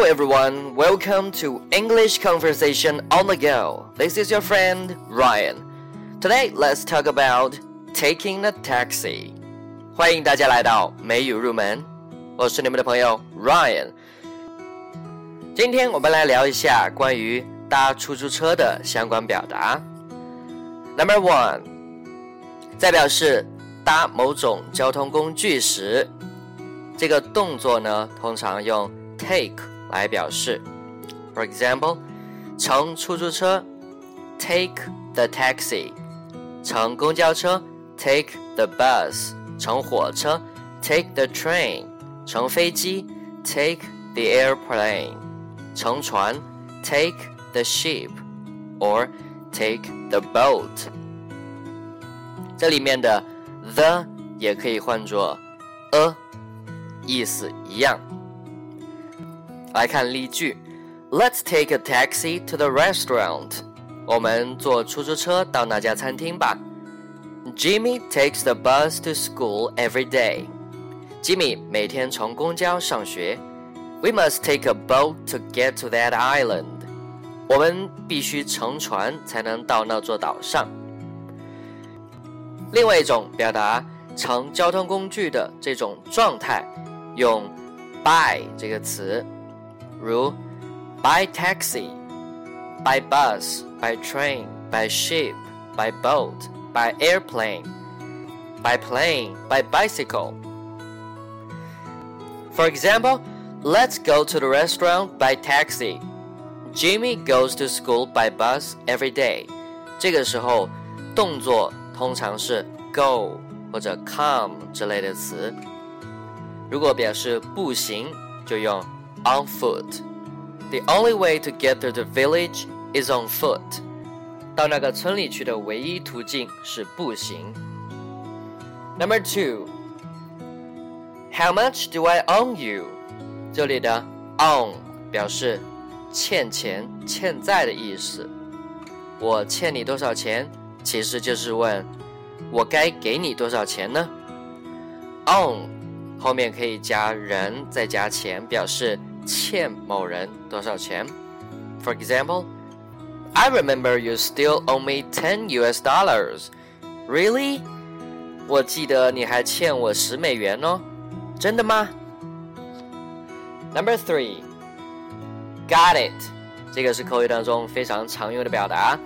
Hello everyone, welcome to English Conversation on the Go. This is your friend Ryan. Today let's talk about taking a taxi. 欢迎大家来到美语入门，我是你们的朋友 Ryan。今天我们来聊一下关于搭出租车的相关表达。Number one，在表示搭某种交通工具时，这个动作呢，通常用 take 来表示。For example，乘出租车，take the taxi；乘公交车，take the bus；乘火车，take the train；乘飞机，take the airplane；乘船，take the ship，or take the boat。这里面的 the 也可以换作 a，意思一样。 来看例句：Let's take a taxi to the restaurant。我们坐出租车到那家餐厅吧。Jimmy takes the bus to school every day。吉米每天乘公交上学。We must take a boat to get to that island。我们必须乘船才能到那座岛上。另外一种表达乘交通工具的这种状态，用 by 这个词。如 by taxi, by bus, by train, by ship, by boat, by airplane, by plane, by bicycle. For example, let's go to the restaurant by taxi. Jimmy goes to school by bus every day. 这个时候，动作通常是 go 或者 come 之类的词。如果表示步行，就用 on foot. The only way to get to the village is on foot. 到那个村里去的唯一途径是步行。Number two. How much do I owe you? 这里的 owe 表示欠钱、欠债的意思。我欠你多少钱？其实就是问我该给你多少钱呢？owe 后面可以加人再加钱，表示 欠某人多少钱。For example, I remember you still owe me ten U.S. dollars. Really? 我记得你还欠我十美元哦，真的吗？Number three, got it. 这个是口语当中非常常用的表达，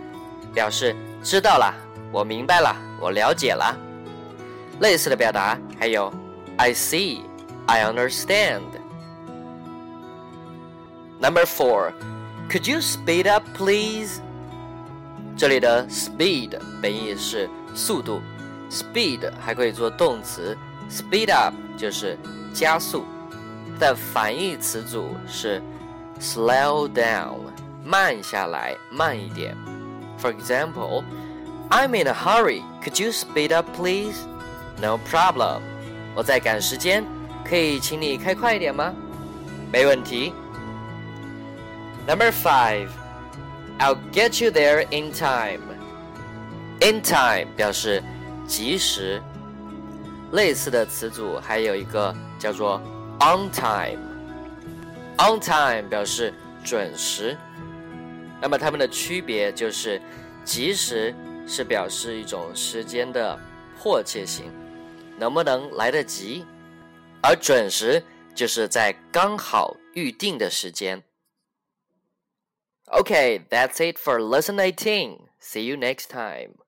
表示知道了，我明白了，我了解了。类似的表达还有 I see, I understand. Number four, could you speed up, please? 这里的 speed 本意是速度，speed 还可以做动词，speed up 就是加速，但反义词组是 slow down，慢下来，慢一点。For example, I'm in a hurry. Could you speed up, please? No problem. 我在赶时间，可以请你开快一点吗？没问题。 Number five, I'll get you there in time. In time 表示及时。类似的词组还有一个叫做 on time。On time 表示准时。那么它们的区别就是，及时是表示一种时间的迫切性，能不能来得及；而准时就是在刚好预定的时间。Okay, that's it for lesson 18. See you next time.